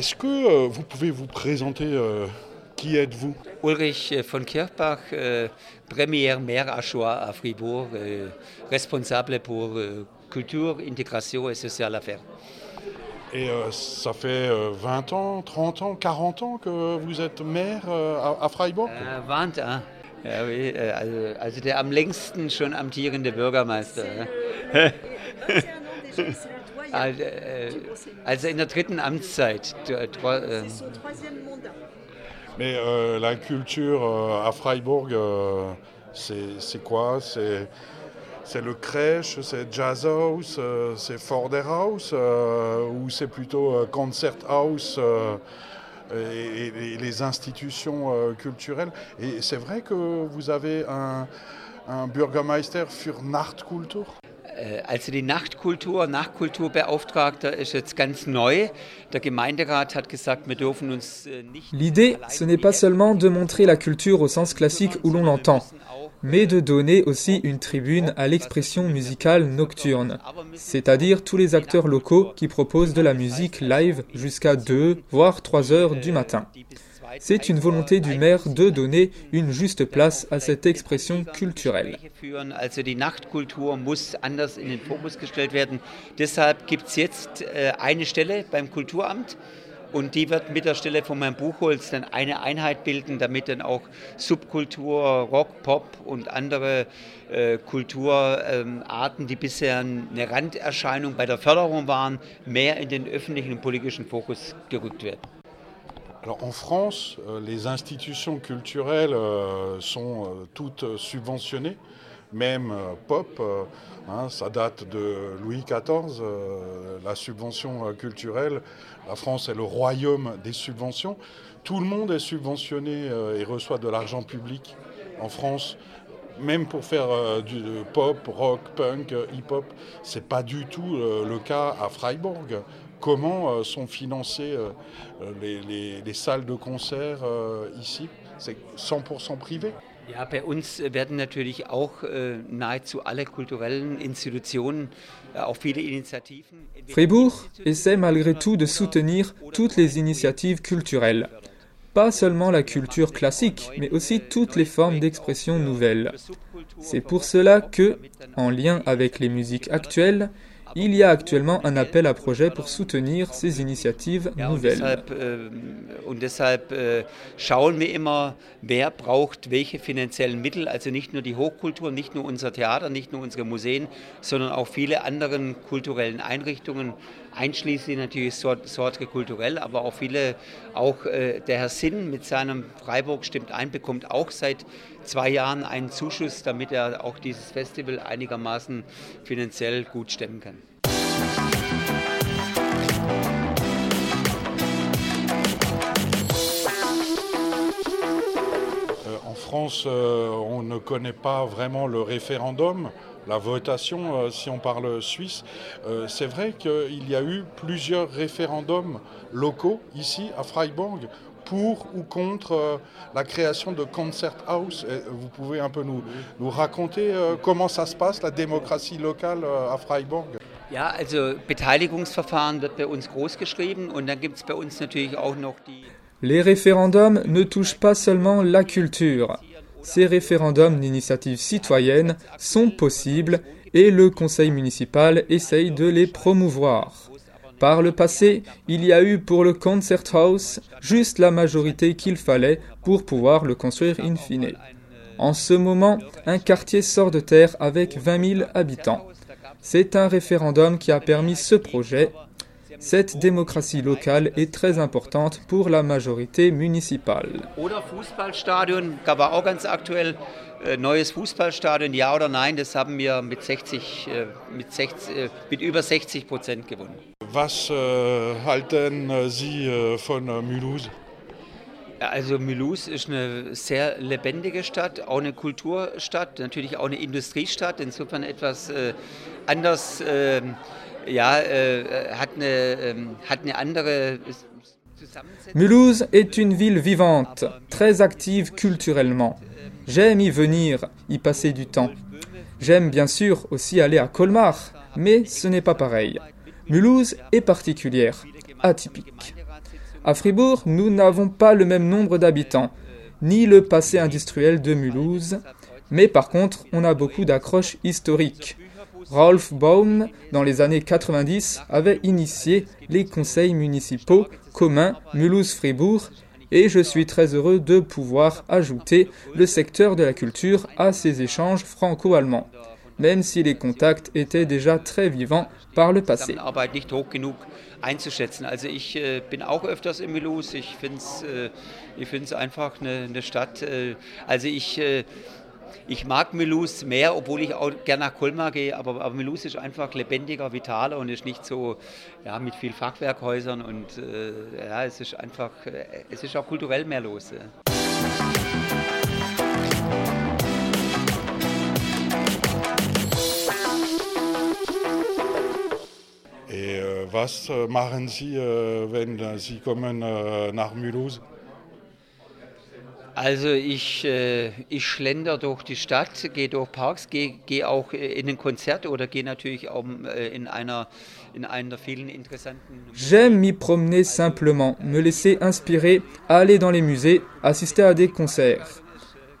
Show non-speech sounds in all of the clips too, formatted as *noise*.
Est-ce que euh, vous pouvez vous présenter euh, Qui êtes-vous? Ulrich euh, von Kirchbach, euh, premier maire à Choix à Fribourg, euh, responsable pour euh, culture, intégration et sociale affaires. Et euh, ça fait euh, 20 ans, 30 ans, 40 ans que vous êtes maire euh, à, à Freiburg? Äh, Wahnsinn. ah. Ja, oui, also, also der am längsten schon amtierende Bürgermeister. Also, in der dritten Amtszeit. Mais euh, la culture euh, à Freiburg, euh, c'est quoi? C'est le crèche, c'est jazz house, euh, c'est Forder House euh, ou c'est plutôt euh, concert house euh, et, les institutions euh, culturelles? Et c'est vrai que vous avez un, un Bürgermeister für Nachtkultur? Also die Nachtkultur, Nachtkulturbeauftragter ist jetzt ganz neu. Der Gemeinderat hat gesagt, wir dürfen uns äh, nicht. L'idée, ce n'est pas seulement de montrer la culture au sens classique où l'on l'entend, mais de donner aussi une tribune à l'expression musicale nocturne, c'est-à-dire tous les acteurs locaux qui proposent de la musique live jusqu'à 2, voire 3 heures du matin. C'est une volonté du maire de donner une juste place à cette expression culturelle. Also die Nachtkultur muss anders in den Fokus gestellt werden. Deshalb gibt es jetzt äh, eine Stelle beim Kulturamt und die wird mit der Stelle von Herrn Buchholz dann eine Einheit bilden, damit dann auch Subkultur, Rock, Pop und andere äh, Kulturarten, die bisher eine Randerscheinung bei der Förderung waren, mehr in den öffentlichen und politischen Fokus gerückt werden. Alors en France, euh, les institutions culturelles euh, sont euh, toutes subventionnées, même pop, hein, ça date de Louis XIV, la subvention culturelle. La France est le royaume des subventions. Tout le monde est subventionné et reçoit de l'argent public en France. Même pour faire du pop, rock, punk, hip-hop, c'est pas du tout le cas à Freiburg. Comment euh, sont financées euh, euh, les, les- les salles de concert euh, ici C'est 100% privé. Ja, bei uns werden natürlich auch äh, nahezu alle kulturellen Institutionen, äh, auch viele Initiativen. Fribourg essaie malgré tout de soutenir toutes les initiatives culturelles. Pas seulement la culture classique, mais aussi toutes les formes d'expression nouvelles. C'est pour cela que, en lien avec les musiques actuelles, il y a actuellement un appel à projet pour soutenir ces initiatives nouvelles. deshalb, äh, und deshalb äh, schauen wir immer, wer braucht welche finanziellen Mittel. Also nicht nur die Hochkultur, nicht nur unser Theater, nicht nur unsere Museen, sondern auch viele anderen kulturellen Einrichtungen, einschließlich natürlich Sort- Sortre kulturell, aber auch viele, auch äh, der Herr Sinn mit seinem Freiburg stimmt ein, bekommt auch seit zwei Jahren einen Zuschuss, damit er auch dieses Festival einigermaßen finanziell gut stemmen kann. Euh, en France, euh, on ne connaît pas vraiment le référendum, la votation, euh, si on parle suisse. Euh, c'est vrai qu'il y a eu plusieurs référendums locaux ici à Freiburg pour ou contre euh, la création de Concert House. Et vous pouvez un peu nous, nous raconter euh, comment ça se passe, la démocratie locale euh, à Freiburg? Ja, also Beteiligungsverfahren wird bei uns groß geschrieben und dann gibt es bei uns natürlich auch noch die. Les référendums ne touchent pas seulement la culture. Ces référendums d'initiative citoyenne sont possibles et le conseil municipal essaye de les promouvoir. Par le passé, il y a eu pour le Concert House juste la majorité qu'il fallait pour pouvoir le construire in fine. En ce moment, un quartier sort de terre avec 20 000 habitants. C'est un référendum qui a permis ce projet. Cette démocratie locale est très importante pour la majorité municipale. Oder Fußballstadion, da war auch ganz aktuell. Äh, neues Fußballstadion, ja oder nein, das haben wir mit 60, äh, mit 60, äh, mit über 60 Prozent gewonnen. Was äh, halten Sie äh, von Mulhouse Also Mulhouse ist eine sehr lebendige Stadt, auch eine Kulturstadt, natürlich auch eine Industriestadt, insofern etwas äh, anders, ähm, äh, ähm. Mulhouse est une ville vivante, très active culturellement. J'aime y venir, y passer du temps. J'aime bien sûr aussi aller à Colmar, mais ce n'est pas pareil. Mulhouse est particulière, atypique. À Fribourg, nous n'avons pas le même nombre d'habitants, ni le passé industriel de Mulhouse, mais par contre, on a beaucoup d'accroches historiques. Rolf Baum, dans les années 90, avait initié les conseils municipaux communs Mulhouse-Fribourg et je suis très heureux de pouvoir ajouter le secteur de la culture à ces échanges franco-allemands, même si les contacts étaient déjà très vivants par le passé. Also ich äh, bin auch öfters in Mulhouse. Ich finde es äh, einfach eine Stadt. Äh, also ich äh, ich mag Melus mehr, obwohl ich auch gerne nach Colmar gehe, aber, aber Melus ist einfach lebendiger, vitaler und ist nicht so ja, mit viel Fachwerkhäusern und äh, ja, es ist einfach, äh, es ist auch kulturell mehr los. Ja. Euh, was äh, machen Sie, äh, wenn Sie kommen äh, nach Mulhouse Äh. J'aime m'y promener simplement, me laisser inspirer, aller dans les musées, assister à des concerts.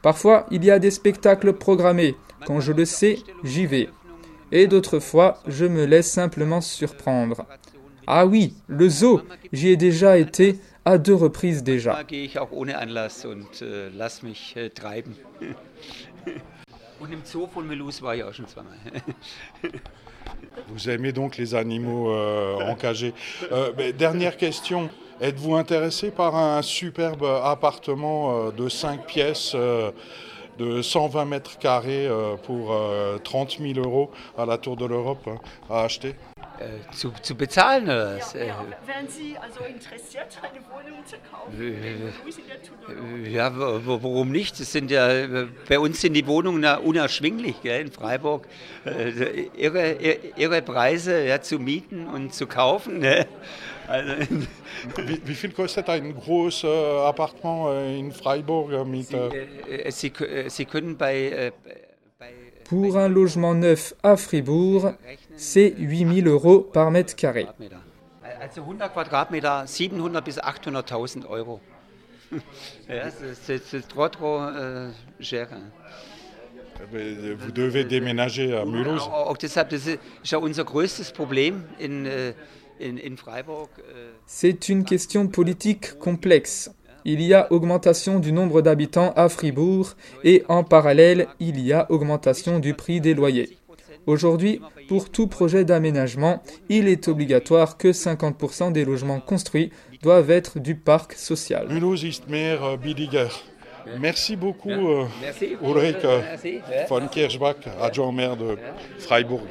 Parfois, il y a des spectacles programmés. Quand je le sais, j'y vais. Et d'autres fois, je me laisse simplement surprendre. Ah oui, le zoo, j'y ai déjà été à deux reprises déjà. *laughs* *laughs* Vous aimez donc les animaux euh, encagés. Euh, mais dernière question. Êtes-vous intéressé par un superbe appartement euh, de 5 pièces de 120 mètres carrés pour 30 000 euros à la Tour de l'Europe hein, à acheter? Äh, zu, zu bezahlen oder was? Ja, wären Sie also interessiert, eine Wohnung zu kaufen? Äh, ja, warum nicht? Das sind ja, bei uns sind die Wohnungen unerschwinglich gell, in Freiburg. Äh, irre, irre Preise ja, zu mieten und zu kaufen. Ne? Also, wie, wie, viel kostet ein großes Appartement in Freiburg? Mit, Sie, Sie, Sie können bei Pour un logement neuf à Fribourg, c'est 8000 euros par mètre carré. Also 100 Quadratmeter, 700 bis 800.000 Euro. *laughs* ja, c'est trop, trop cher. Vous devez déménager à Mulhouse. Auch deshalb, das ist ja unser größtes Problem in, äh, in, in Freiburg. Äh. C'est une question politique complexe. il y a augmentation du nombre d'habitants à Fribourg et en parallèle, il y a augmentation du prix des loyers. Aujourd'hui, pour tout projet d'aménagement, il est obligatoire que 50% des logements construits doivent être du parc social. Merci beaucoup, euh, Ulrich von Kirchbach, adjoint maire de Freiburg.